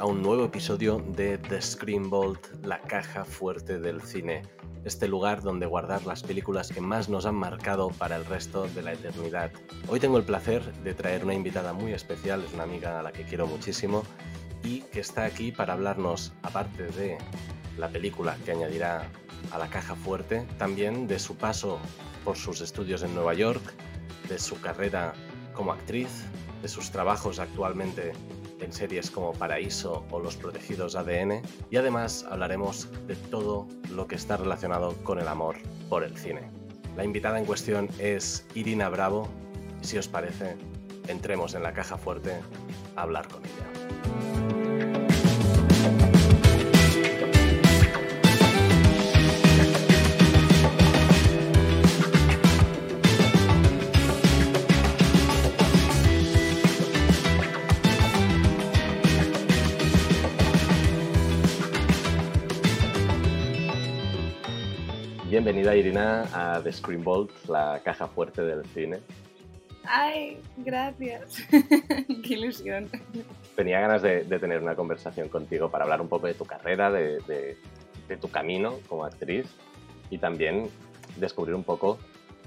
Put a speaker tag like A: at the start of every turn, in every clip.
A: a un nuevo episodio de The Screen Vault, la caja fuerte del cine, este lugar donde guardar las películas que más nos han marcado para el resto de la eternidad. Hoy tengo el placer de traer una invitada muy especial, es una amiga a la que quiero muchísimo y que está aquí para hablarnos, aparte de la película que añadirá a la caja fuerte, también de su paso por sus estudios en Nueva York, de su carrera como actriz, de sus trabajos actualmente en series como Paraíso o Los Protegidos ADN y además hablaremos de todo lo que está relacionado con el amor por el cine. La invitada en cuestión es Irina Bravo y si os parece, entremos en la caja fuerte a hablar con ella. Bienvenida Irina a The Screen Vault, la caja fuerte del cine.
B: Ay, gracias. Qué ilusión.
A: Tenía ganas de, tener una conversación contigo para hablar un poco de tu carrera, de, de tu camino como actriz y también descubrir un poco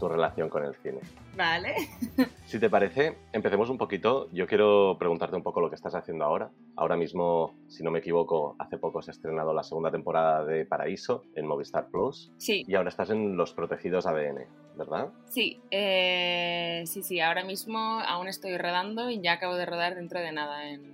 A: tu relación con el cine.
B: Vale.
A: Si te parece, empecemos un poquito. Yo quiero preguntarte un poco lo que estás haciendo ahora. Ahora mismo, si no me equivoco, hace poco se ha estrenado la segunda temporada de Paraíso en Movistar Plus.
B: Sí.
A: Y ahora estás en Los Protegidos ADN, ¿verdad?
B: Sí, eh, sí, sí. Ahora mismo aún estoy rodando y ya acabo de rodar dentro de nada, en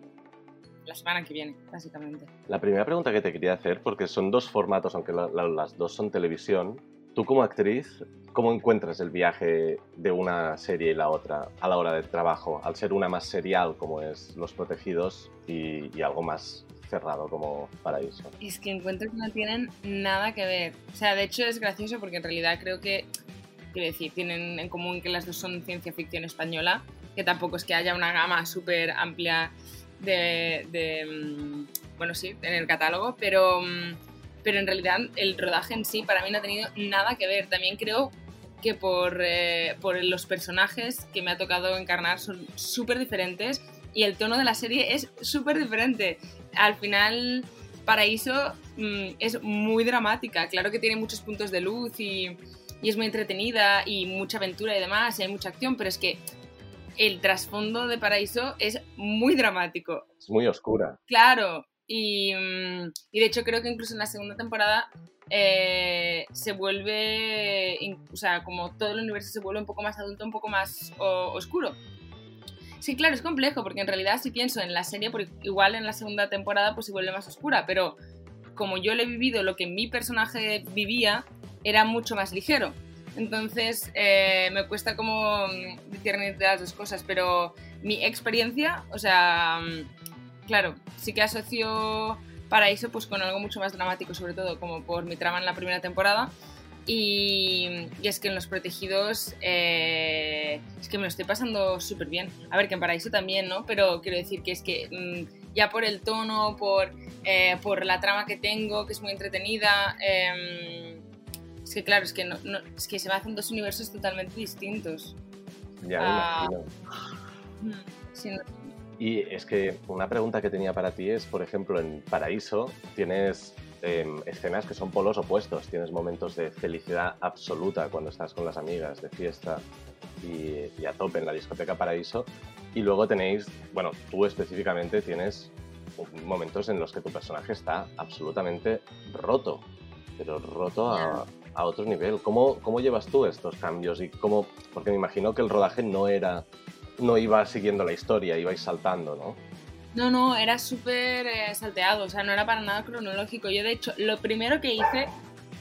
B: la semana que viene, básicamente.
A: La primera pregunta que te quería hacer, porque son dos formatos, aunque las dos son televisión, Tú como actriz, ¿cómo encuentras el viaje de una serie y la otra a la hora del trabajo, al ser una más serial como es Los Protegidos y, algo más cerrado como Paraíso?
B: Es que encuentro que no tienen nada que ver. O sea, de hecho es gracioso porque en realidad creo que, quiero decir, tienen en común que las dos son ciencia ficción española, que tampoco es que haya una gama súper amplia de, de, mm, bueno, sí, en el catálogo, pero mm, pero en realidad el rodaje en sí para mí no ha tenido nada que ver. También creo que por, eh, por los personajes que me ha tocado encarnar son súper diferentes y el tono de la serie es súper diferente. Al final, Paraíso mm, es muy dramática, claro que tiene muchos puntos de luz y, y es muy entretenida y mucha aventura y demás, y hay mucha acción, pero es que el trasfondo de Paraíso es muy dramático.
A: Es muy oscura.
B: Claro, Mm, y, de hecho creo que incluso en la segunda temporada eh, se vuelve, o sea, como todo el universo se vuelve un poco más adulto, un poco más oscuro. Sí, claro, es complejo, porque en realidad si pienso en la serie, igual en la segunda temporada pues se vuelve más oscura, pero como yo le he vivido lo que mi personaje vivía, era mucho más ligero. Entonces eh, me cuesta como mm, discernir las dos cosas, pero mi experiencia, o sea, claro, sí que asocio Paraíso pues con algo mucho más dramático, sobre todo como por mi trama en la primera temporada. Y, es que en Los Protegidos eh, es que me lo estoy pasando súper bien. A ver, que en Paraíso también, ¿no? Pero quiero decir que es que mm, ya por el tono, por, eh, por la trama que tengo, que es muy entretenida, em, es que claro, es que, no, es que se me hacen dos universos totalmente distintos.
A: Ya, ah,
B: sí, no,
A: y es que una pregunta que tenía para ti es, por ejemplo, en Paraíso tienes em, escenas que son polos opuestos. Tienes momentos de felicidad absoluta cuando estás con las amigas, de fiesta y, a tope en la discoteca Paraíso. Y luego tenéis, bueno, tú específicamente tienes momentos en los que tu personaje está absolutamente roto, pero roto a, a otro nivel. ¿Cómo, ¿Cómo llevas tú estos cambios? y cómo, Porque me imagino que el rodaje no era no iba siguiendo la historia, ibais saltando, ¿no?
B: No, no, era súper eh, salteado, o sea, no era para nada cronológico. Yo, de hecho, lo primero que hice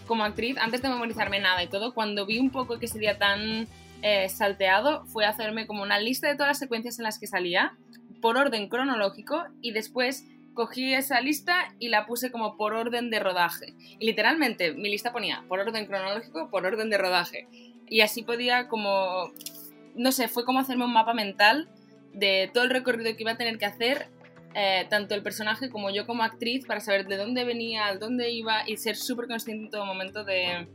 B: como actriz, antes de memorizarme nada y todo, cuando vi un poco que sería tan eh, salteado, fue hacerme como una lista de todas las secuencias en las que salía, por orden cronológico, y después cogí esa lista y la puse como por orden de rodaje. Y literalmente mi lista ponía por orden cronológico, por orden de rodaje. Y así podía como no sé, fue como hacerme un mapa mental de todo el recorrido que iba a tener que hacer, eh, tanto el personaje como yo como actriz, para saber de dónde venía, dónde iba y ser súper consciente en todo momento de,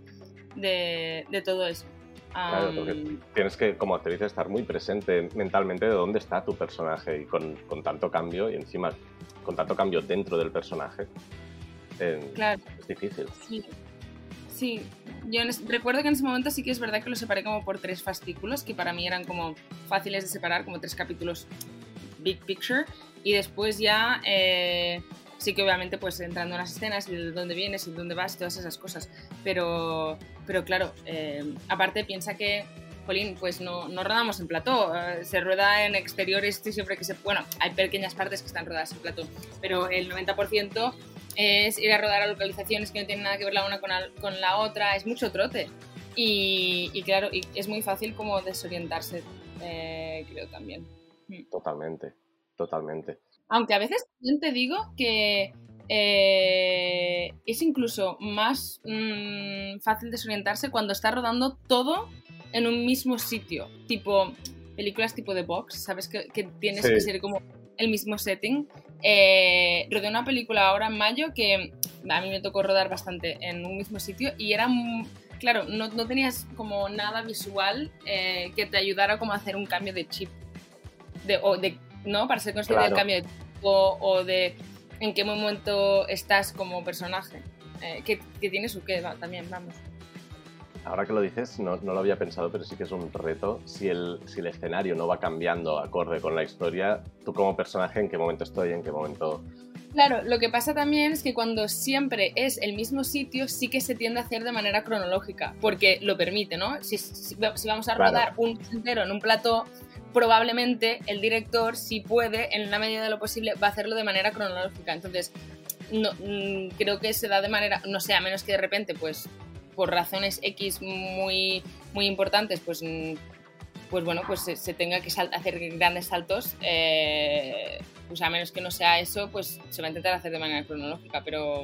B: de, todo eso.
A: Claro, porque tienes que, como actriz, estar muy presente mentalmente de dónde está tu personaje y con, con tanto cambio y encima con tanto cambio dentro del personaje.
B: claro.
A: Es difícil.
B: Sí. Sí, yo recuerdo que en ese momento sí que es verdad que lo separé como por tres fascículos, que para mí eran como fáciles de separar, como tres capítulos big picture, y después ya eh, sí que obviamente pues entrando en las escenas y de dónde vienes y dónde vas y todas esas cosas, pero, pero claro, eh, aparte piensa que Jolín, pues no, no rodamos en plató, eh, se rueda en exteriores siempre que se... Bueno, hay pequeñas partes que están rodadas en plató, pero el 90% es ir a rodar a localizaciones que no tienen nada que ver la una con la, con la otra, es mucho trote. Y, claro, y es muy fácil como desorientarse, eh, creo también.
A: Mm. Totalmente, totalmente.
B: Aunque a veces también te digo que eh, es incluso más mm, fácil desorientarse cuando está rodando todo en un mismo sitio, tipo películas tipo de box, ¿sabes? Que, tienes que ser como el mismo setting. Eh, rodé una película ahora en mayo que a mí me tocó rodar bastante en un mismo sitio y era, claro, no, no tenías como nada visual eh, que te ayudara como a hacer un cambio de chip, de, o de, ¿no? Para ser consciente del cambio de tipo o de en qué momento estás como personaje. Eh, que, que, tienes o qué, también, vamos.
A: Ahora que lo dices, no, no, lo había pensado, pero sí que es un reto. Si el, si el escenario no va cambiando acorde con la historia, tú como personaje, ¿en qué momento estoy? ¿En qué momento...?
B: Claro, lo que pasa también es que cuando siempre es el mismo sitio, sí que se tiende a hacer de manera cronológica, porque lo permite, ¿no? Si, si, vamos a rodar un entero en un plato, probablemente el director, si puede, en la medida de lo posible, va a hacerlo de manera cronológica. Entonces, no, mm, creo que se da de manera, no sé, a menos que de repente, pues por razones X muy, muy importantes, pues, mm, pues bueno, pues se, tenga que hacer grandes saltos, eh, pues a menos que no sea eso, pues se va a intentar hacer de manera cronológica, pero,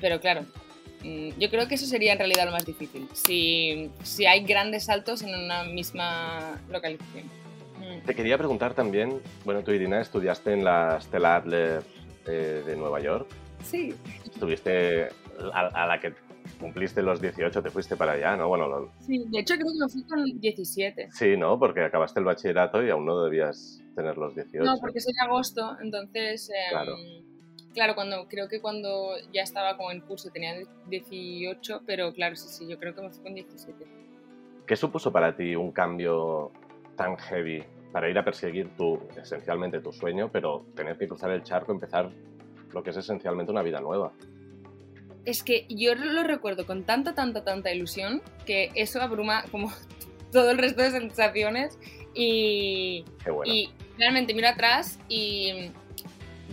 B: pero claro, mm, yo creo que eso sería en realidad lo más difícil, si, si hay grandes saltos en una misma localización.
A: Mm. Te quería preguntar también, bueno, tú Irina estudiaste en la Stella Adler eh, de Nueva York.
B: Sí.
A: Estuviste a, la que cumpliste los 18, te fuiste para allá, ¿no? Bueno,
B: Sí, de hecho creo que me fui con 17.
A: Sí, ¿no? Porque acabaste el bachillerato y aún no debías tener los 18.
B: No, porque soy de agosto, entonces... Em, claro. Claro, cuando, creo que cuando ya estaba como en curso tenía 18, pero claro, sí, sí, yo creo que me fui con 17.
A: ¿Qué supuso para ti un cambio tan heavy para ir a perseguir tu, esencialmente tu sueño, pero tener que cruzar el charco, empezar lo que es esencialmente una vida nueva?
B: Es que yo lo recuerdo con tanta, tanta, tanta ilusión que eso abruma como todo el resto de sensaciones y, y realmente miro atrás y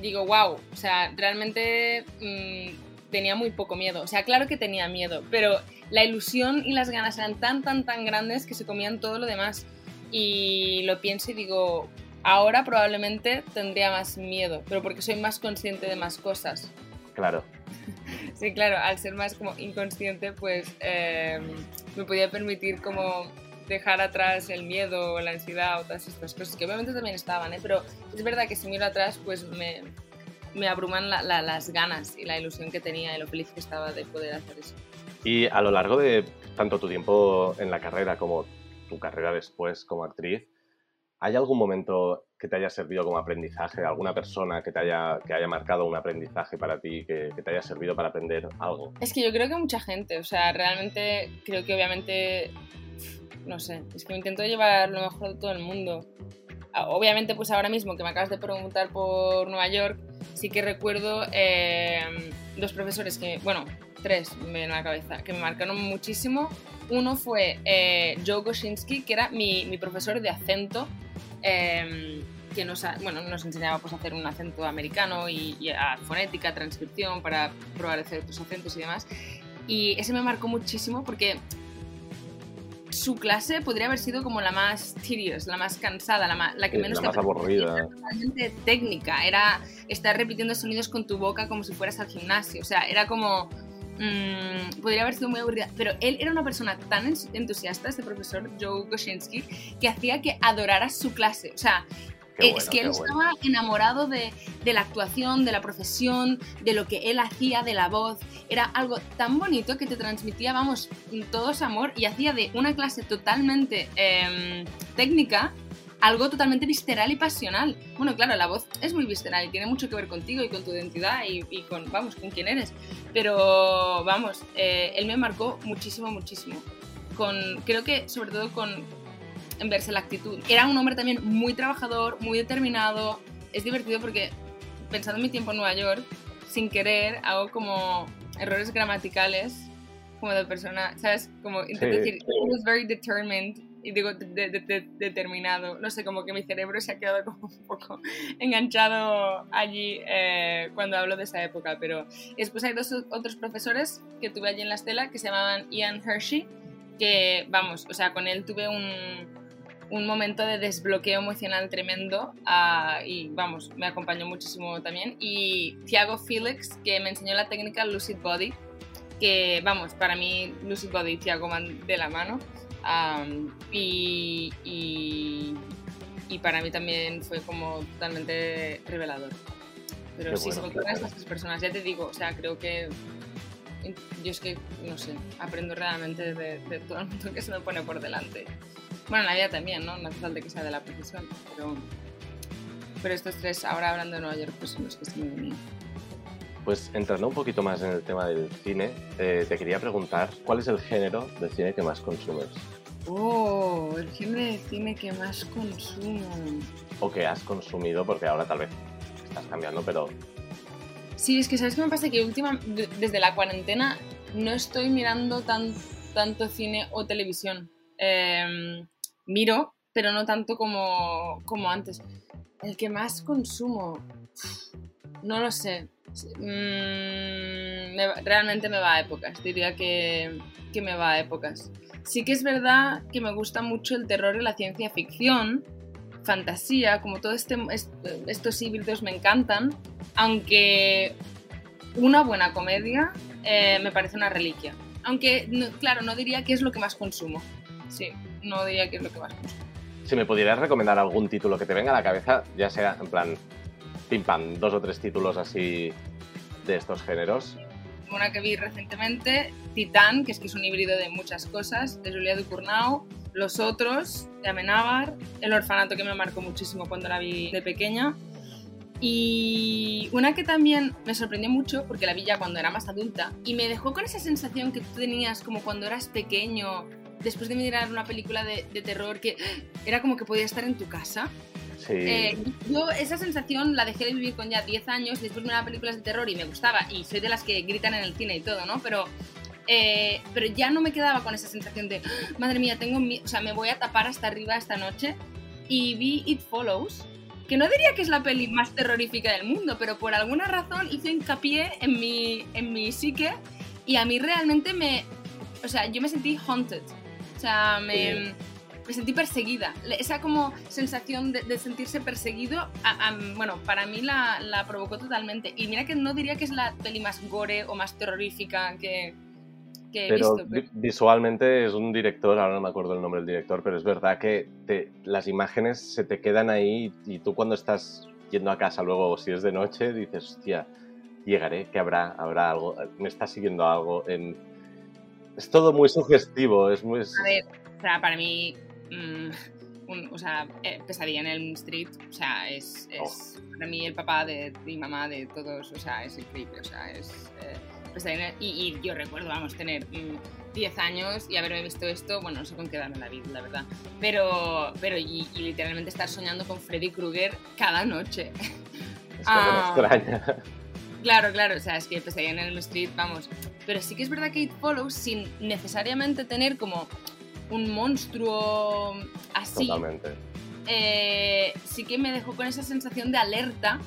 B: digo, wow, o sea, realmente mm, tenía muy poco miedo. O sea, claro que tenía miedo, pero la ilusión y las ganas eran tan, tan, tan grandes que se comían todo lo demás. Y lo pienso y digo, ahora probablemente tendría más miedo, pero porque soy más consciente de más cosas.
A: Claro.
B: Sí, claro, al ser más como inconsciente, pues eh, me podía permitir como dejar atrás el miedo, la ansiedad o todas estas cosas, que obviamente también estaban, ¿eh? pero es verdad que si miro atrás, pues me, me abruman las ganas y la ilusión que tenía y lo feliz que estaba de poder hacer eso.
A: Y a lo largo de tanto tu tiempo en la carrera como tu carrera después como actriz, ¿hay algún momento que te haya servido como aprendizaje, alguna persona que te haya, que haya marcado un aprendizaje para ti, que, te haya servido para aprender algo?
B: Es que yo creo que mucha gente, o sea, realmente creo que obviamente, no sé, es que me intento llevar lo mejor de todo el mundo. Ah, obviamente, pues ahora mismo que me acabas de preguntar por Nueva York, sí que recuerdo eh, dos profesores que, bueno, tres me en la cabeza, que me marcaron muchísimo. Uno fue eh, Joe Goshinsky, que era mi, mi profesor de acento Em, que nos, bueno, nos enseñaba pues, a hacer un acento americano y, a fonética, transcripción para probar hacer otros acentos y demás. Y ese me marcó muchísimo porque su clase podría haber sido como la más tedious, la más cansada, la, la que menos...
A: La más aburrida.
B: Totalmente técnica, era estar repitiendo sonidos con tu boca como si fueras al gimnasio, o sea, era como Mm, podría haber sido muy aburrida, pero él era una persona tan entusiasta, este profesor Joe Goshinsky, que hacía que adoraras su clase. O sea, es que él estaba enamorado de, de, la actuación, de la profesión, de lo que él hacía, de la voz. Era algo tan bonito que te transmitía, vamos, todo ese amor y hacía de una clase totalmente em, técnica algo totalmente visceral y pasional. Bueno, claro, la voz es muy visceral y tiene mucho que ver contigo y con tu identidad y, con, vamos, con quién eres. Pero, vamos, eh, él me marcó muchísimo, muchísimo. Con, creo que sobre todo con en verse la actitud. Era un hombre también muy trabajador, muy determinado. Es divertido porque pensando en mi tiempo en Nueva York, sin querer hago como errores gramaticales como de persona, ¿sabes? Como intento decir, he was very determined y digo determinado. No sé, como que mi cerebro se ha quedado como un poco enganchado allí eh, cuando hablo de esa época. Pero después hay dos otros profesores que tuve allí en la estela que se llamaban Ian Hershey, que vamos, o sea, con él tuve un, un momento de desbloqueo emocional tremendo ah, y vamos, me acompañó muchísimo también. Y Thiago Felix, que me enseñó la técnica Lucid Body, que vamos, para mí Lucid Body y Thiago van de la mano. y, y, para mí también fue como totalmente revelador. Pero sí, bueno, se estas tres personas, ya te digo, o sea, creo que yo es que, no sé, aprendo realmente de, de todo el mundo que se me pone por delante. Bueno, en la vida también, ¿no? No hace falta que sea de la profesión, pero, pero estos tres, ahora hablando de Nueva York, pues son los que se me venían.
A: Pues entrando un poquito más en el tema del cine, eh, te quería preguntar, ¿cuál es el género de cine que más consumes?
B: Oh, el género de cine que más consumo.
A: O que has consumido, porque ahora tal vez estás cambiando, pero...
B: Sí, es que ¿sabes qué me pasa? Que última, desde la cuarentena no estoy mirando tan, tanto cine o televisión. Eh, miro, pero no tanto como, como antes. El que más consumo, no lo sé. Mm, realmente me va a épocas, diría que, que me va a épocas. Sí que es verdad que me gusta mucho el terror y la ciencia ficción, fantasía, como todos este, estos híbridos me encantan, aunque una buena comedia eh, me parece una reliquia. Aunque, claro, no diría que es lo que más consumo. Sí, no diría que es lo que más consumo.
A: Si me pudieras recomendar algún título que te venga a la cabeza, ya sea en plan, pim pam, dos o tres títulos así de estos géneros.
B: Una que vi recientemente, Titán, que es que es un híbrido de muchas cosas, de Julia Ducournau, Los Otros, de Amenábar, El Orfanato, que me marcó muchísimo cuando la vi de pequeña, y una que también me sorprendió mucho, porque la vi ya cuando era más adulta, y me dejó con esa sensación que tú tenías como cuando eras pequeño, después de mirar una película de, terror que era como que podía estar en tu casa.
A: Sí.
B: Eh, yo esa sensación la dejé de vivir con ya 10 años, después de mirar películas de terror y me gustaba, y soy de las que gritan en el cine y todo, ¿no? Pero, eh, pero ya no me quedaba con esa sensación de, madre mía, tengo o sea, me voy a tapar hasta arriba esta noche. Y vi It Follows, que no diría que es la peli más terrorífica del mundo, pero por alguna razón hizo hincapié en mi, en mi psique y a mí realmente me... O sea, yo me sentí haunted. O sea, me, sentí perseguida. Esa como sensación de, sentirse perseguido, bueno, para mí la, provocó totalmente. Y mira que no diría que es la peli más gore o más terrorífica que, he
A: visto. Pero visualmente es un director, ahora no me acuerdo el nombre del director, pero es verdad que las imágenes se te quedan ahí y tú cuando estás yendo a casa luego, si es de noche, dices, hostia, llegaré, que habrá, habrá algo, me está siguiendo algo en es todo muy sugestivo, es muy...
B: A ver, o sea, para mí, mm, o sea, eh, Pesadilla en el Street, o sea, es, es oh. para mí el papá de, mi mamá, de todos, o sea, es increíble, o sea, es... Eh, Pesadilla y, y, yo recuerdo, vamos, tener 10 mm, años y haberme visto esto, bueno, no sé con qué edad la vida, la verdad, pero, pero y, literalmente estar soñando con Freddy Krueger cada noche.
A: Es ah, extraña.
B: Claro, claro, o sea, es que Pesadilla en el Street, vamos, pero sí que es verdad que It Follows, sin necesariamente tener como un monstruo así. Eh, sí que me dejó con esa sensación de alerta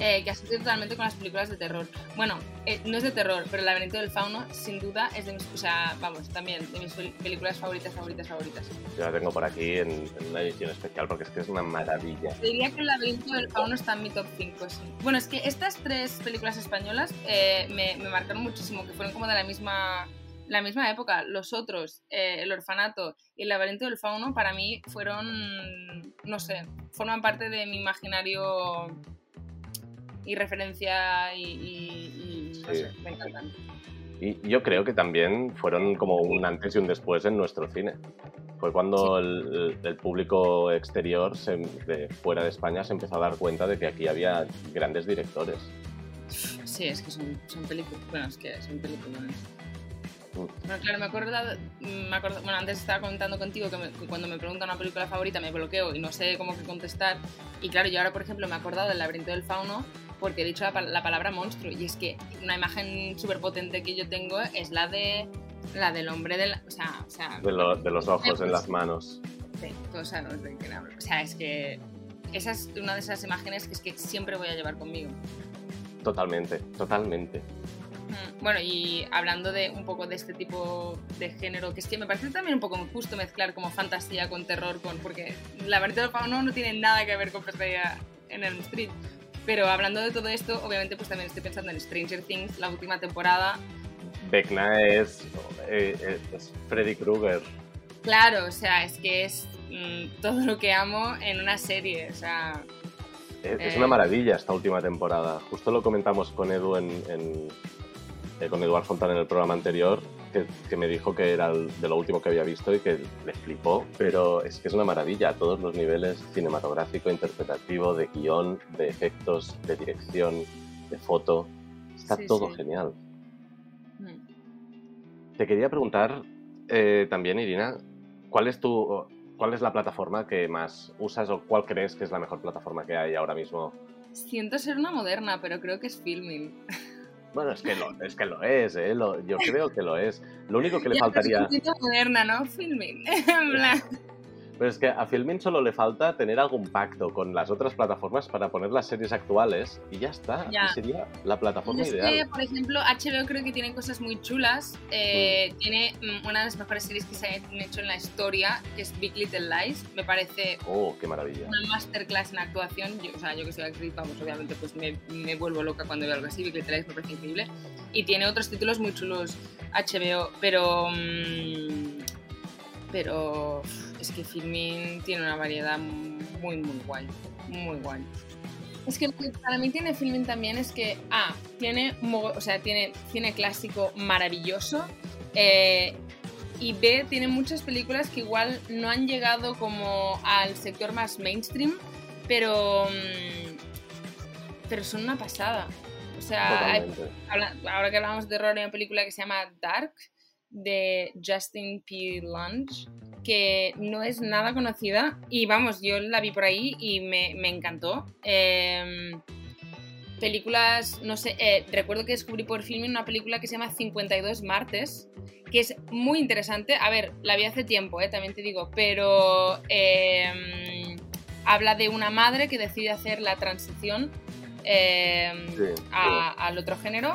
B: Eh, que asocio totalmente con las películas de terror. Bueno, eh, no es de terror, pero El laberinto del fauno, sin duda, es de mis, o sea, vamos, también de mis películas favoritas, favoritas, favoritas.
A: Yo la tengo por aquí en, una edición especial porque es que es una maravilla.
B: Diría que El laberinto del fauno está en mi top 5, sí. Bueno, es que estas tres películas españolas eh, me, me marcaron muchísimo, que fueron como de la misma la misma época, los otros, eh, el orfanato y el laberinto del fauno, para mí fueron, no sé, forman parte de mi imaginario y referencia y, no sé, me encantan.
A: Y yo creo que también fueron como un antes y un después en nuestro cine. Fue cuando el, público exterior de fuera de España se empezó a dar cuenta de que aquí había grandes directores.
B: Sí, es que son, son películas. Bueno, es que son películas. Bueno, claro, me acuerdo, me acuerdo, bueno, antes estaba contando contigo que, cuando me preguntan una película favorita me bloqueo y no sé cómo que contestar. Y claro, yo ahora, por ejemplo, me he acordado del laberinto del fauno porque he dicho la, palabra monstruo. Y es que una imagen súper potente que yo tengo es la de la del hombre de la, o sea, o sea,
A: de, los ojos en las manos.
B: Sí, todos sabemos de qué hablo. O sea, es que esa es una de esas imágenes que es que siempre voy a llevar conmigo.
A: Totalmente, totalmente.
B: Bueno, y hablando de un poco de este tipo de género, que es que me parece también un poco justo mezclar como fantasía con terror, con porque la verdad del fauno no tiene nada que ver con pesadilla en el street. Pero hablando de todo esto, obviamente pues también estoy pensando en Stranger Things, la última temporada.
A: Vecna es, eh, es Freddy Krueger.
B: Claro, o sea, es que es mm, todo lo que amo en una serie, o sea...
A: Es, una eh, maravilla esta última temporada. Justo lo comentamos con Edu en eh, con Eduard Fontana en el programa anterior, que, me dijo que era de lo último que había visto y que le flipó, pero es que es una maravilla a todos los niveles, cinematográfico, interpretativo, de guion, de efectos, de dirección, de foto, está todo genial. Mm. Te quería preguntar eh, también, Irina, ¿cuál es tu... ¿Cuál es la plataforma que más usas o cuál crees que es la mejor plataforma que hay ahora mismo?
B: Siento ser una moderna, pero creo que es Filming.
A: Bueno, es que lo es, que lo es ¿eh? yo creo que lo es. Lo único que le faltaría...
B: Es moderna, ¿no? Filming.
A: Pero es que a Filmin solo le falta tener algún pacto con las otras plataformas para poner las series actuales y ya está. Y sería la plataforma es ideal.
B: Que, por ejemplo, HBO creo que tiene cosas muy chulas. Eh, mm. Tiene mm, una de las mejores series que se han hecho en la historia, que es Big Little Lies. Me parece
A: oh, qué maravilla.
B: una masterclass en actuación. Yo, o sea, yo que soy actriz, vamos, obviamente, pues me, me, vuelvo loca cuando veo algo así. Big Little Lies me parece increíble. Y tiene otros títulos muy chulos HBO, pero... Mmm, pero es que Filmin tiene una variedad muy, muy guay, muy guay. Es que para mí tiene Filmin también es que, A, tiene, o sea, tiene cine clásico maravilloso, eh, y B, tiene muchas películas que igual no han llegado como al sector más mainstream, pero, mm, pero son una pasada. O sea, ahora que hablamos de terror, hay una película que se llama Dark, de Justin P. Lunge, que no es nada conocida y vamos, yo la vi por ahí y me, encantó. Em, películas, no sé, eh, recuerdo que descubrí por film una película que se llama 52 martes, que es muy interesante. A ver, la vi hace tiempo, eh, también te digo, pero em, habla de una madre que decide hacer la transición em, al otro género,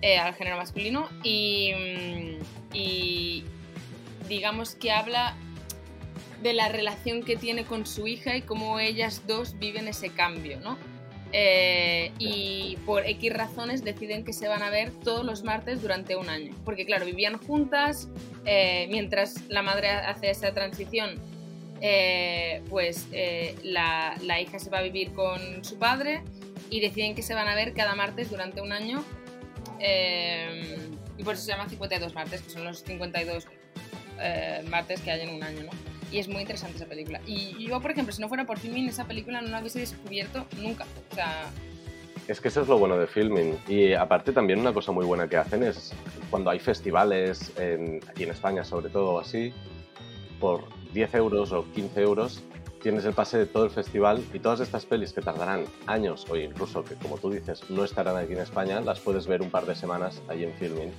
B: eh, al género masculino, y y digamos que habla de la relación que tiene con su hija y cómo ellas dos viven ese cambio, ¿no? Eh, y por X razones deciden que se van a ver todos los martes durante un año. Porque claro, vivían juntas, eh, mientras la madre hace esa transición, eh, pues la, la, hija se va a vivir con su padre y deciden que se van a ver cada martes durante un año. Y por eso se llama 52 martes, que son los 52 eh, martes que hay en un año, ¿no? Y es muy interesante esa película. Y yo, por ejemplo, si no fuera por Filming, esa película no la hubiese descubierto nunca. O sea...
A: Es que eso es lo bueno de Filming. Y aparte también una cosa muy buena que hacen es cuando hay festivales, en, aquí en España sobre todo así, por 10 euros o 15 euros tienes el pase de todo el festival y todas estas pelis que tardarán años o incluso que, como tú dices, no estarán aquí en España, las puedes ver un par de semanas ahí en Filming.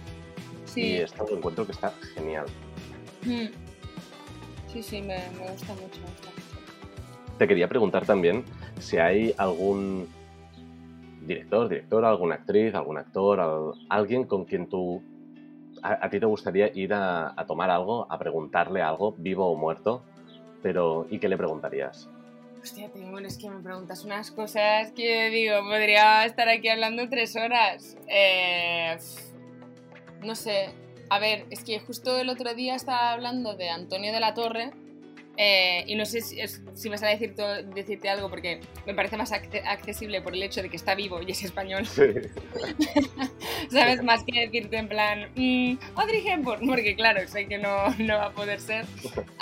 A: Sí. Y esto lo encuentro que está genial.
B: Mm. Sí, sí, me, gusta mucho,
A: Te quería preguntar también si hay algún director, directora, alguna actriz, algún actor, alguien con quien tú a, ti te gustaría ir a, a, tomar algo, a preguntarle algo, vivo o muerto, pero, ¿y qué le preguntarías?
B: Hostia, tengo, es que me preguntas unas cosas que digo, podría estar aquí hablando tres horas. Eh, no sé, A ver, es que justo el otro día estaba hablando de Antonio de la Torre eh, y no sé si, si vas a decir decirte algo porque me parece más accesible por el hecho de que está vivo y es español. Sí. ¿Sabes? Más que decirte en plan, mmm, Audrey Hepburn, porque claro, sé que no, no va a poder ser.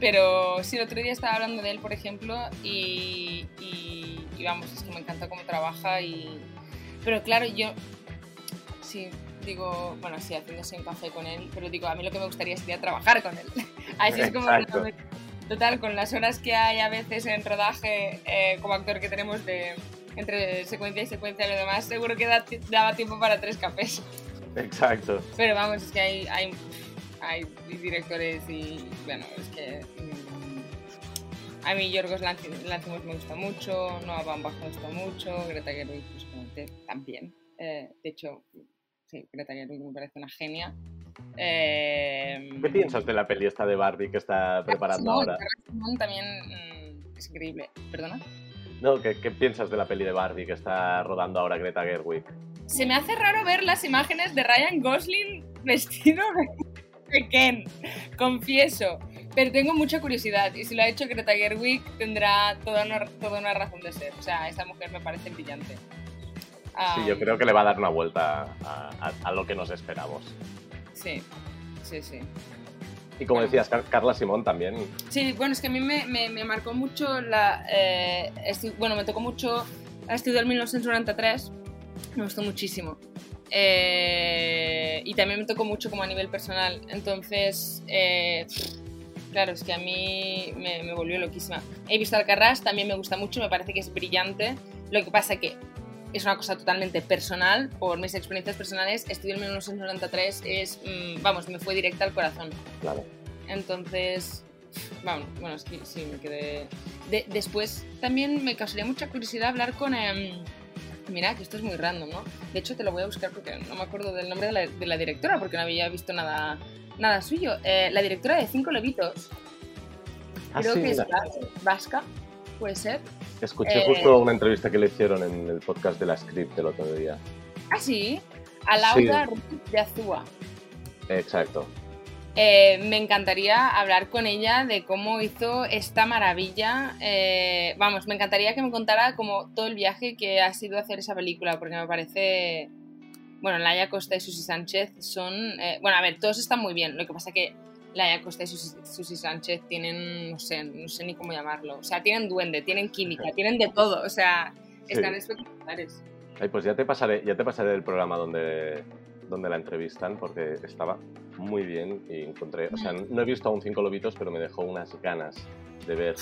B: pero sí, el otro día estaba hablando de él, por ejemplo, y, y, y vamos, es que me encanta cómo trabaja y... Pero claro, yo... Sí, digo, bueno, sí, haciéndose un café con él, pero digo, a mí lo que me gustaría sería trabajar con él. Así es como... Total, con las horas que hay a veces en rodaje eh, como actor que tenemos de entre secuencia y secuencia y lo demás, seguro que daba tiempo para tres cafés.
A: Exacto.
B: Pero vamos, es que hay, hay, hay directores y, bueno, es que... Mm, a mí Yorgos Lanthimos me gusta mucho, Noah Baumbach me gusta mucho, Greta Gerwig pues, también. Eh, de hecho, sí, Greta Gerwig me parece una genia.
A: Eh, ¿Qué piensas de la peli esta de Barbie que está preparando ahora?
B: también mm, es increíble. ¿Perdona?
A: No, ¿qué, ¿qué, piensas de la peli de Barbie que está rodando ahora Greta Gerwig?
B: Se me hace raro ver las imágenes de Ryan Gosling vestido de Ken, confieso. Pero tengo mucha curiosidad y si lo ha hecho Greta Gerwig tendrá toda una, toda una razón de ser. O sea, esta mujer me parece brillante.
A: Sí, yo creo que le va a dar una vuelta a, lo que nos esperamos.
B: Sí, sí, sí.
A: Y como decías, Carla Simón también.
B: Sí, bueno, es que a mí me, me, marcó mucho la... Eh, bueno, me tocó mucho estudiar 1993, me gustó muchísimo. Eh, y también me tocó mucho como a nivel personal. Entonces, eh, claro, es que a mí me, me, volvió loquísima. He visto Alcarrás, también me gusta mucho, me parece que es brillante. Lo que pasa que es una cosa totalmente personal, por mis experiencias personales, estudié en 1993, es, mm, vamos, me fue directa al corazón.
A: Claro.
B: Entonces, vamos, bueno, es que sí, me quedé... después también me causaría mucha curiosidad hablar con... Em, mira, que esto es muy random, ¿no? De hecho, te lo voy a buscar porque no me acuerdo del nombre de la, directora, porque no había visto nada, nada suyo. Eh, la directora de Cinco Levitos. Ah, creo que es vasca, puede ser.
A: Escuché eh, justo una entrevista que le hicieron en el podcast de la Script el otro día.
B: ¿Ah, sí? A Laura de Azúa.
A: Exacto.
B: Eh, me encantaría hablar con ella de cómo hizo esta maravilla. Eh, vamos, me encantaría que me contara como todo el viaje que ha sido hacer esa película, porque me parece... Bueno, Laia Costa y Susi Sánchez son... bueno, a ver, todos están muy bien. Lo que pasa que Laia Costa y Susi, Sánchez tienen, no sé, no sé ni cómo llamarlo. O sea, tienen duende, tienen química, tienen de todo. O sea, están espectaculares.
A: Ay, pues ya te pasaré, ya te pasaré el programa donde, donde la entrevistan porque estaba muy bien y encontré, o sea, no he visto aún cinco lobitos, pero me dejó unas ganas de ver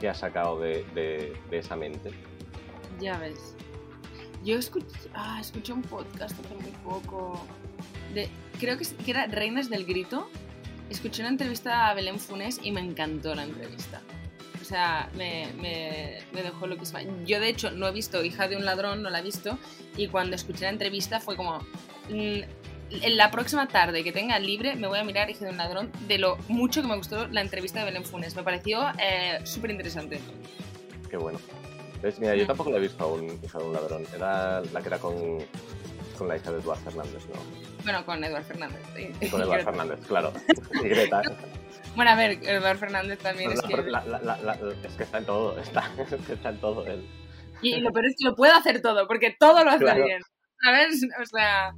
A: qué ha sacado de, de, esa mente.
B: Ya ves. Yo escuché, ah, escuché un podcast hace muy poco de, creo que, que era Reinas del Grito escuché una entrevista a Belén Funes y me encantó la entrevista. O sea, me, me, me dejó lo que es. Yo, de hecho, no he visto Hija de un ladrón, no la he visto, y cuando escuché la entrevista fue como. Mm, en la próxima tarde que tenga libre me voy a mirar Hija de un ladrón de lo mucho que me gustó la entrevista de Belén Funes. Me pareció eh, súper interesante.
A: Qué bueno. Mira, yo mm. tampoco la he visto aún, Hija de un ladrón. Era la que era con, con la hija de Eduardo Fernández, ¿no?
B: Bueno, con Eduardo Fernández.
A: Y con Eduardo Fernández, claro. Y Greta.
B: Bueno, a ver, Eduardo Fernández también es que...
A: es que está en todo, está, está en todo él.
B: Y lo peor es que lo puede hacer todo, porque todo lo hace bien. ¿Sabes? O sea...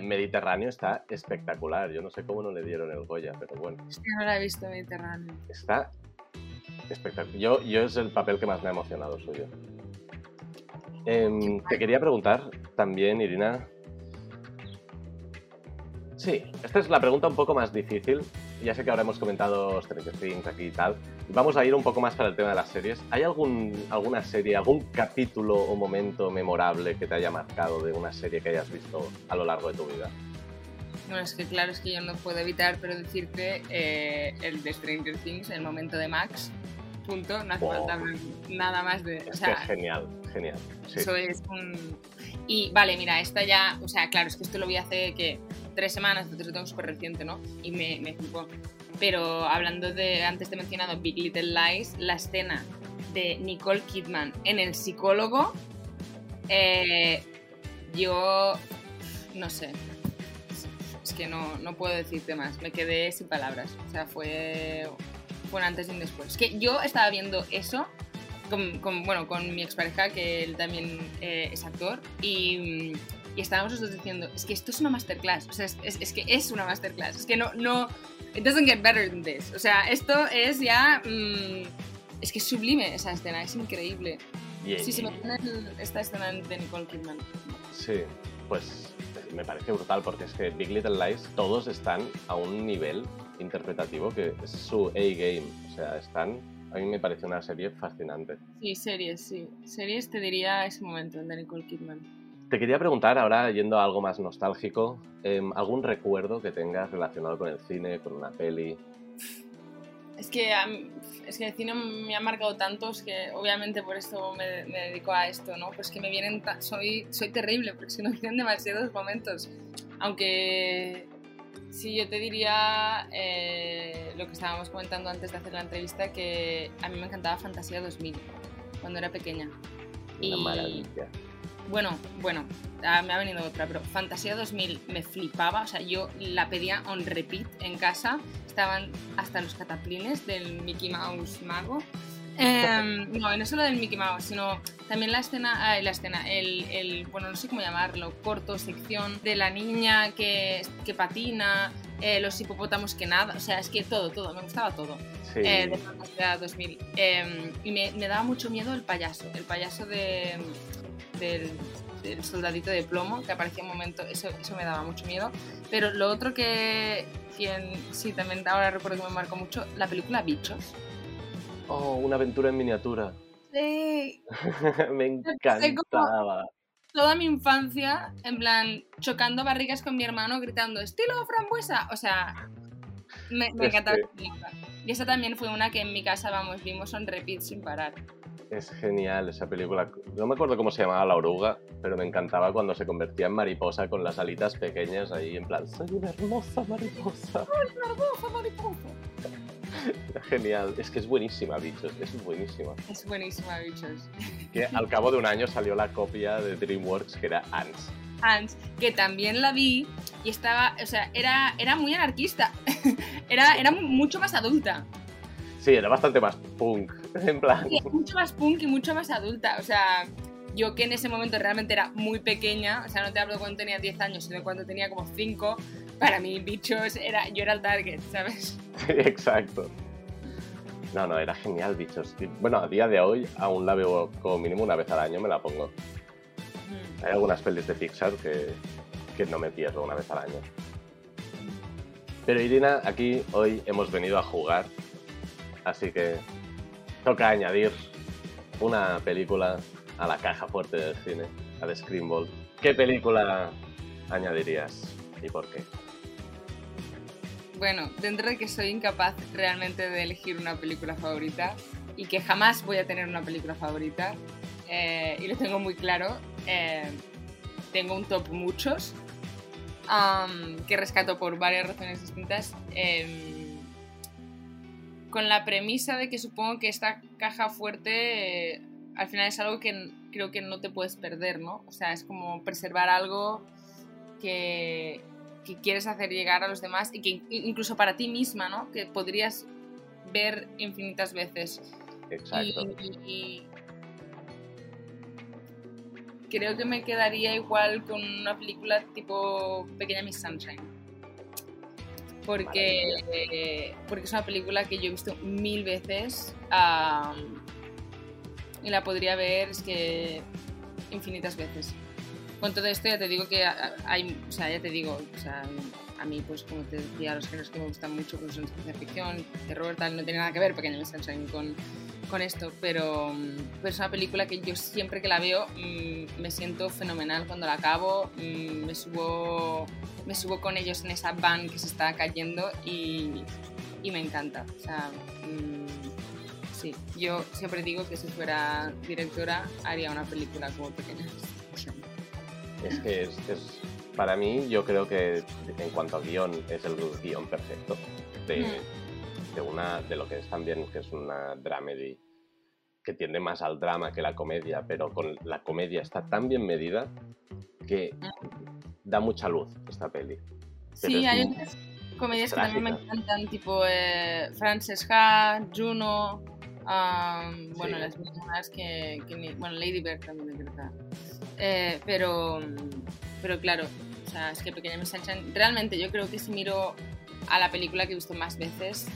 A: Mediterráneo está espectacular. Yo no sé cómo no le dieron el Goya, pero bueno.
B: Hostia, no la he visto Mediterráneo.
A: Está espectacular. Yo, yo es el papel que más me ha emocionado suyo. Eh, te quería preguntar también, Irina, Sí, esta es la pregunta un poco más difícil. Ya sé que ahora hemos comentado Stranger Things aquí y tal. Vamos a ir un poco más para el tema de las series. ¿Hay algún, alguna serie, algún capítulo o momento memorable que te haya marcado de una serie que hayas visto a lo largo de tu vida?
B: Bueno, es que claro, es que yo no puedo evitar pero decirte eh, el de Stranger Things, el momento de Max, punto, no hace falta nada más de...
A: Es que es genial, genial.
B: Eso es un... Y vale, mira, esta ya, o sea, claro, es que esto lo vi hace que tres semanas, entonces lo tengo súper reciente, ¿no? Y me, me flipó. Pero hablando de, antes te he mencionado Big Little Lies, la escena de Nicole Kidman en el psicólogo, eh, yo no sé. Es que no, no puedo decirte más, me quedé sin palabras. O sea, fue, fue un antes y un después. Es que yo estaba viendo eso con, con, bueno, con mi expareja, que él también eh, es actor, y, y, estábamos los dos diciendo, es que esto es una masterclass, o sea, es, es, es, que es una masterclass, es que no, no, it doesn't get better than this, o sea, esto es ya, mmm, es que es sublime esa escena, es increíble.
A: Bien,
B: Sí, se me pone el- esta escena de Nicole Kidman.
A: Sí, pues me parece brutal porque es que Big Little Lies todos están a un nivel interpretativo que es su A-game. O sea, están. A mí me parece una serie fascinante.
B: Sí, series, sí. Series te diría ese momento de Nicole Kidman.
A: Te quería preguntar, ahora yendo a algo más nostálgico, em, ¿algún recuerdo que tengas relacionado con el cine, con una peli?
B: Es que, es que el cine me ha marcado tantos que obviamente por esto me, me dedico a esto, ¿no? Pues que me vienen... Soy, soy terrible porque se me vienen demasiados momentos. Aunque sí, yo te diría eh, lo que estábamos comentando antes de hacer la entrevista, que a mí me encantaba Fantasía 2000 cuando era pequeña.
A: Una
B: Y-
A: maravilla.
B: Bueno, bueno, ah, me ha venido otra, pero Fantasía 2000 me flipaba, o sea, yo la pedía on repeat en casa, estaban hasta los cataplines del Mickey Mouse mago. Em, no, no solo del Mickey Mouse, sino también la escena, ah, la escena, el, el, bueno, no sé cómo llamarlo, corto, sección de la niña que, que patina, eh, los hipopótamos que nada, o sea, es que todo, todo, me gustaba todo
A: Sí,
B: eh, de Fantasía 2000. Eh, y me, me daba mucho miedo el payaso, el payaso de, del, del soldadito de plomo, que aparecía un momento, eso, eso me daba mucho miedo. Pero lo otro que, quien, sí, también ahora recuerdo que me marcó mucho, la película Bichos.
A: Oh, una aventura en miniatura.
B: Sí.
A: me encantaba.
B: Toda mi infancia, en plan, chocando barrigas con mi hermano, gritando, estilo frambuesa. O sea, me, me
A: Es
B: encantaba
A: que-
B: esa película. Y esa también fue una que en mi casa, vamos, vimos on repeat sin parar.
A: Es genial esa película. No me acuerdo cómo se llamaba la oruga, pero me encantaba cuando se convertía en mariposa con las alitas pequeñas ahí en plan, soy una hermosa mariposa.
B: Mariposa, mariposa.
A: Era genial. Es que es buenísima, bichos. Es buenísima.
B: Es buenísima, bichos.
A: Que al cabo de un año salió la copia de DreamWorks que era Ants.
B: Ants, que también la vi y estaba, o sea, era, era muy anarquista. era, era mucho más adulta.
A: Sí, era bastante más punk. En plan.
B: Sí, mucho más punk y mucho más adulta. O sea, yo que en ese momento realmente era muy pequeña, o sea, no te hablo cuando tenía 10 años, sino cuando tenía como 5, para mí, bichos, era, yo era el target, ¿sabes?
A: Sí, exacto. No, no, era genial, bichos. Bueno, a día de hoy aún la veo como mínimo una vez al año, me la pongo. Hay algunas pelis de Pixar que, que no me pierdo una vez al año. Pero Irina, aquí hoy hemos venido a jugar, así que toca añadir una película a la caja fuerte del cine, a The Screenball. ¿Qué película añadirías y por qué?
B: Bueno, dentro de que soy incapaz realmente de elegir una película favorita y que jamás voy a tener una película favorita, eh, y lo tengo muy claro, eh, tengo un top muchos am, que rescato por varias razones distintas. em, con la premisa de que supongo que esta caja fuerte eh, al final es algo que creo que no te puedes perder, ¿no? O sea, es como preservar algo que, que quieres hacer llegar a los demás y que in- incluso para ti misma, ¿no? Que podrías ver infinitas veces.
A: Exacto.
B: Y, y- creo que me quedaría igual con una película tipo Pequeña Miss Sunshine. Porque, porque es una película que yo he visto mil veces y la podría ver es que infinitas veces. Con todo esto ya te digo que hay, o sea, ya te digo, a mí pues como te decía, los géneros que me gustan mucho pues son ciencia ficción, terror, tal, no tiene nada que ver Pequeña Miss Sunshine con, con esto, pero, mm, pero es una película que yo siempre que la veo mm, me siento fenomenal cuando la acabo, mm, me subo me subo con ellos en esa van que se está cayendo y, y me encanta. O sea, sí, yo siempre digo que si fuera directora haría una película como Pequeña.
A: Es que es- para mí, yo creo que en cuanto a guion, es el guion perfecto de, de, una, de lo que es también, que es una dramedy, que tiende más al drama que la comedia, pero con la comedia está tan bien medida que da mucha luz esta peli.
B: sí, hay otras comedias que también me encantan, tipo eh, Frances Ha, Juno, bueno, las mismas que, Bueno, Lady Bird también me encanta. Eh, pero, pero claro, o sea, es que Pequeña Miss Sunshine, realmente yo creo que si miro a la película que he visto más veces,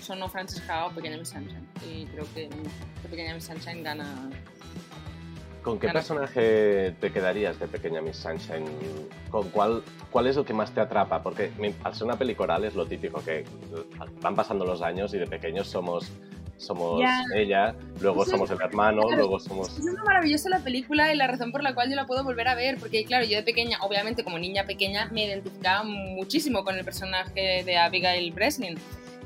B: son no Frances Ha o Pequeña Miss Sunshine. Y creo que, Pequeña Miss Sunshine gana.
A: ¿Con qué personaje te quedarías de Pequeña Miss Sunshine? ¿Con cuál, cuál es el que más te atrapa? Porque al ser una película es lo típico, que van pasando los años y de pequeños somos somos ella, luego somos el hermano, luego somos...
B: Es una maravillosa la película y la razón por la cual yo la puedo volver a ver, porque claro, yo de pequeña, obviamente como niña pequeña, me identificaba muchísimo con el personaje de Abigail Breslin,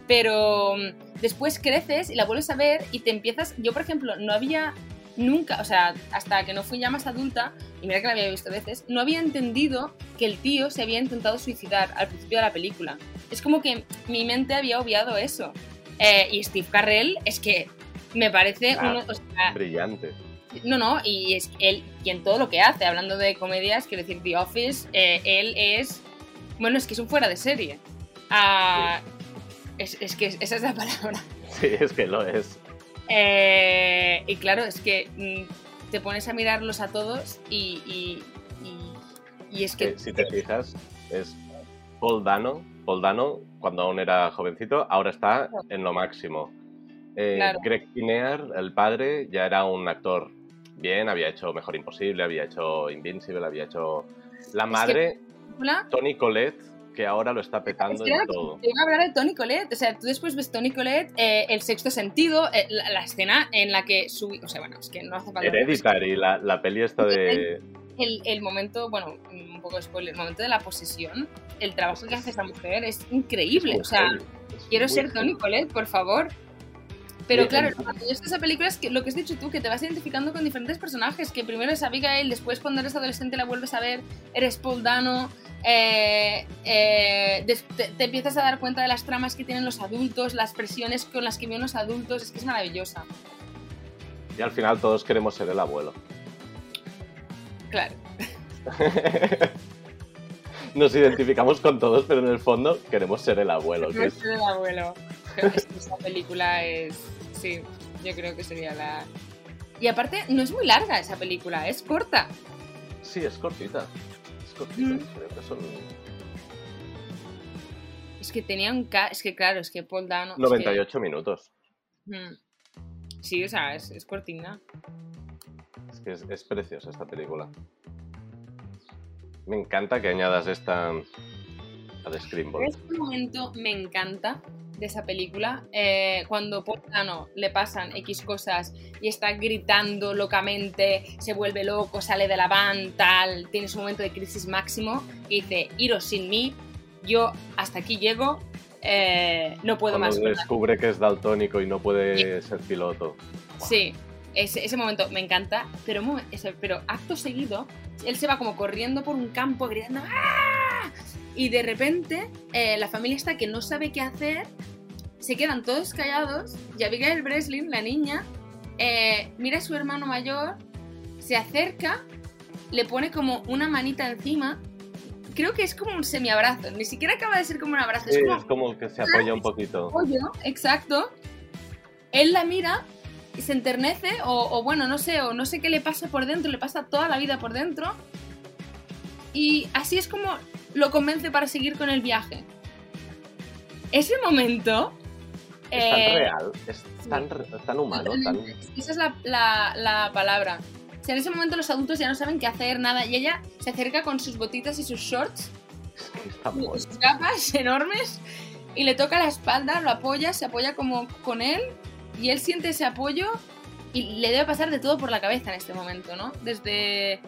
B: pero mm, después creces y la vuelves a ver y te empiezas... Yo, por ejemplo, no había nunca, o sea, hasta que no fui ya más adulta, y mira que la había visto veces, no había entendido que el tío se había intentado suicidar al principio de la película. Es como que mi mente había obviado eso. Eh, y Steve Carrell es que me parece uno,
A: brillante.
B: No, no, y es él y en todo lo que hace, hablando de comedias, quiero decir, The Office, eh, él es. Bueno, es que es un fuera de serie. Ah, es, es, que esa es la palabra.
A: Sí, es que lo es.
B: Eh, y claro, es que mm, te pones a mirarlos a todos y, y, y, es que.
A: si te fijas, es Paul Dano. Paul Dano cuando aún era jovencito, ahora está en lo máximo. Eh, Greg Kinnear, el padre, ya era un actor bien, había hecho Mejor Imposible, había hecho Invincible, había hecho... La madre, Tony Collette, que ahora lo está petando en todo.
B: Te iba a hablar de Tony Collette, o sea, tú después ves Tony Collette, eh, El Sexto Sentido, eh, la, escena en la que su... O sea, bueno, es que no hace falta...
A: Hereditary, la, la peli esta de...
B: El, el, momento, bueno, un poco de spoiler, el momento de la posesión, el trabajo que hace esa mujer es increíble. o sea, quiero ser Tony Colette, por favor. Pero claro, cuando yo esa película es que lo que has dicho tú, que te vas identificando con diferentes personajes, que primero es Abigail, después cuando eres adolescente la vuelves a ver, eres Paul Dano, eh, eh, te, empiezas a dar cuenta de las tramas que tienen los adultos, las presiones con las que viven los adultos, es que es maravillosa.
A: Y al final todos queremos ser el abuelo.
B: Claro.
A: nos identificamos con todos, pero en el fondo queremos ser el abuelo.
B: Queremos ser el abuelo. Esa película es. Sí, yo creo que sería la. Y aparte, no es muy larga esa película, es corta.
A: Sí, es cortita. Es cortita. Mm.
B: Es que tenía un. Es que claro, es que Paul Dano.
A: 98 minutos.
B: Mm. Sí, o sea, es, es cortina.
A: Es que es preciosa esta película. Me encanta que añadas esta a The Screamball.
B: Este momento me encanta de esa película, eh, cuando Portano le pasan X cosas y está gritando locamente, se vuelve loco, sale de la van, tal, tiene su momento de crisis máximo y dice, iros sin mí, yo hasta aquí llego, eh, no puedo
A: cuando
B: más.
A: descubre que es daltónico y no puede ser piloto.
B: Sí, ese, momento me encanta, pero, pero acto seguido, él se va como corriendo por un campo gritando ¡Ah! Y de repente eh, la familia está que no sabe qué hacer, se quedan todos callados y Abigail Breslin, la niña, eh, mira a su hermano mayor, se acerca, le pone como una manita encima creo que es como un semiabrazo, ni siquiera acaba de ser como un abrazo.
A: es, como, es como que se apoya un poquito.
B: Apoyo, exacto. Él la mira se enternece o, bueno, no sé, o no sé qué le pasa por dentro, le pasa toda la vida por dentro. Y así es como lo convence para seguir con el viaje. Ese momento...
A: Es tan eh, real, es tan, humano.
B: Esa es la, palabra. O sea, en ese momento los adultos ya no saben qué hacer, nada, y ella se acerca con sus botitas y sus shorts, sus capas enormes, y le toca la espalda, lo apoya, se apoya como con él, y él siente ese apoyo y le debe pasar de todo por la cabeza en este momento, ¿no? Desde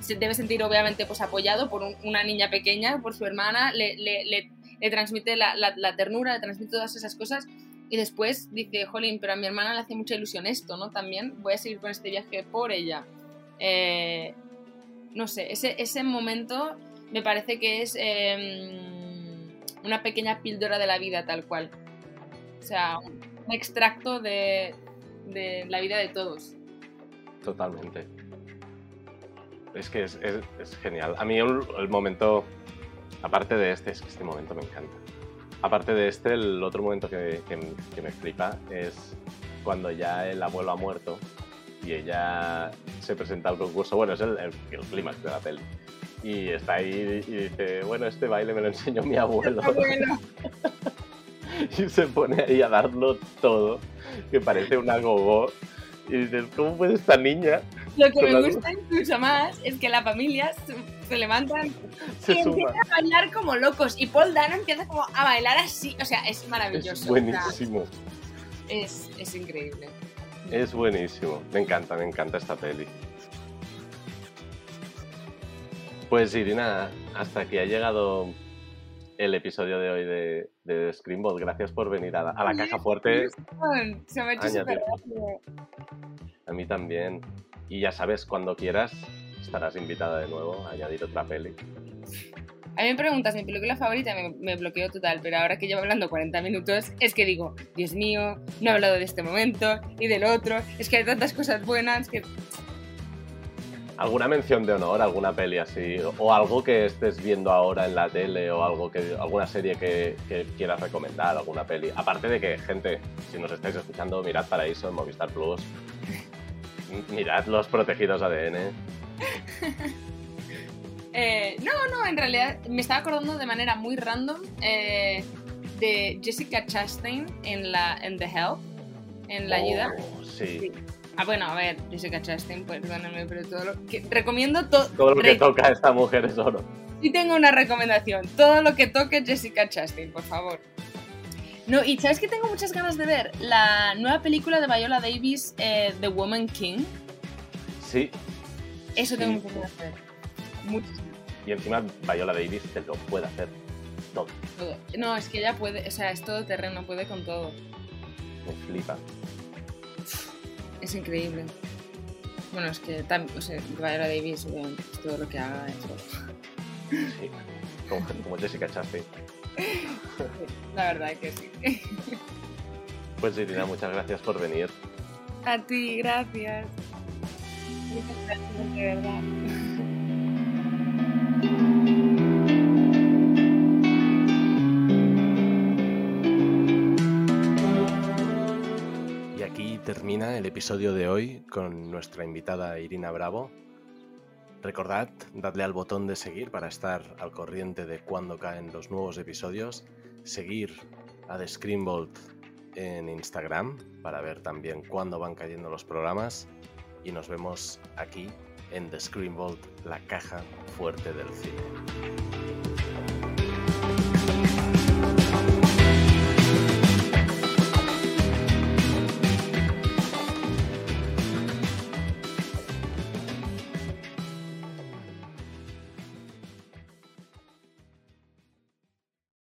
B: se debe sentir obviamente pues apoyado por una niña pequeña, por su hermana, le, transmite la, la, ternura, le transmite todas esas cosas y después dice, jolín, pero a mi hermana le hace mucha ilusión esto, ¿no? También voy a seguir con este viaje por ella. Eh, no sé, ese, ese momento me parece que es em, una pequeña píldora de la vida tal cual. O sea, un extracto de, la vida de todos.
A: Totalmente. Es que es, genial. A mí el, momento aparte de este, es que este momento me encanta. Aparte de este, el otro momento que, que me flipa es cuando ya el abuelo ha muerto y ella se presenta al concurso. Bueno, es el, el, clímax de la peli. Y está ahí y dice, bueno, este baile me lo enseñó mi abuelo. y se pone ahí a darlo todo, que parece una gogo. Y dices, ¿cómo puede esta niña?
B: Lo que me gusta incluso más es que la familia se, levantan y empiezan a bailar como locos. Y Paul Dano empieza como a bailar así. O sea, es maravilloso.
A: Es buenísimo.
B: es, es increíble.
A: Es buenísimo. Me encanta, me encanta esta peli. Pues Irina, hasta aquí ha llegado el episodio de hoy de, de. Gracias por venir a la, caja fuerte.
B: Se me ha hecho súper
A: A mí también. Y ya sabes, cuando quieras, estarás invitada de nuevo a añadir otra peli.
B: A mí me preguntas mi película favorita, me, me bloqueo total, pero ahora que llevo hablando 40 minutos, es que digo, Dios mío, no he hablado de este momento y del otro, es que hay tantas cosas buenas que...
A: ¿Alguna mención de honor, alguna peli así? ¿O algo que estés viendo ahora en la tele o algo que, alguna serie que, que quieras recomendar, alguna peli? Aparte de que, gente, si nos estáis escuchando, mirad Paraíso en Movistar Plus. Mirad los protegidos ADN.
B: Eh, no, no, en realidad me estaba acordando de manera muy random eh, de Jessica Chastain en, la, en The Help, en La Ayuda.
A: Oh, sí.
B: Ah, bueno, a ver, Jessica Chastain, perdóname, pero todo lo que... Recomiendo todo...
A: Todo lo que toca a esta mujer es oro.
B: Y tengo una recomendación. Todo lo que toque Jessica Chastain, por favor. No, y ¿sabes que tengo muchas ganas de ver? La nueva película de Viola Davis, eh, The Woman King.
A: Sí.
B: Eso tengo muchas ganas de ver. Muchas
A: y encima Viola Davis te lo puede hacer todo.
B: No, es que ella puede, o sea, es todo terreno, puede con todo.
A: Me flipa.
B: Es increíble. Bueno, es que o sea, Viola Davis, todo lo que haga es
A: Sí, como, como Jessica Chastain.
B: La verdad que sí.
A: Pues Irina, muchas gracias por venir.
B: A ti, gracias. Muchas gracias, de verdad.
A: Episodio de hoy con nuestra invitada Irina Bravo. Recordad, dadle al botón de seguir para estar al corriente de cuando caen los nuevos episodios. Seguir a The Screenbolt en Instagram para ver también cuándo van cayendo los programas. Y nos vemos aquí en The Screen Vault, la caja fuerte del cine.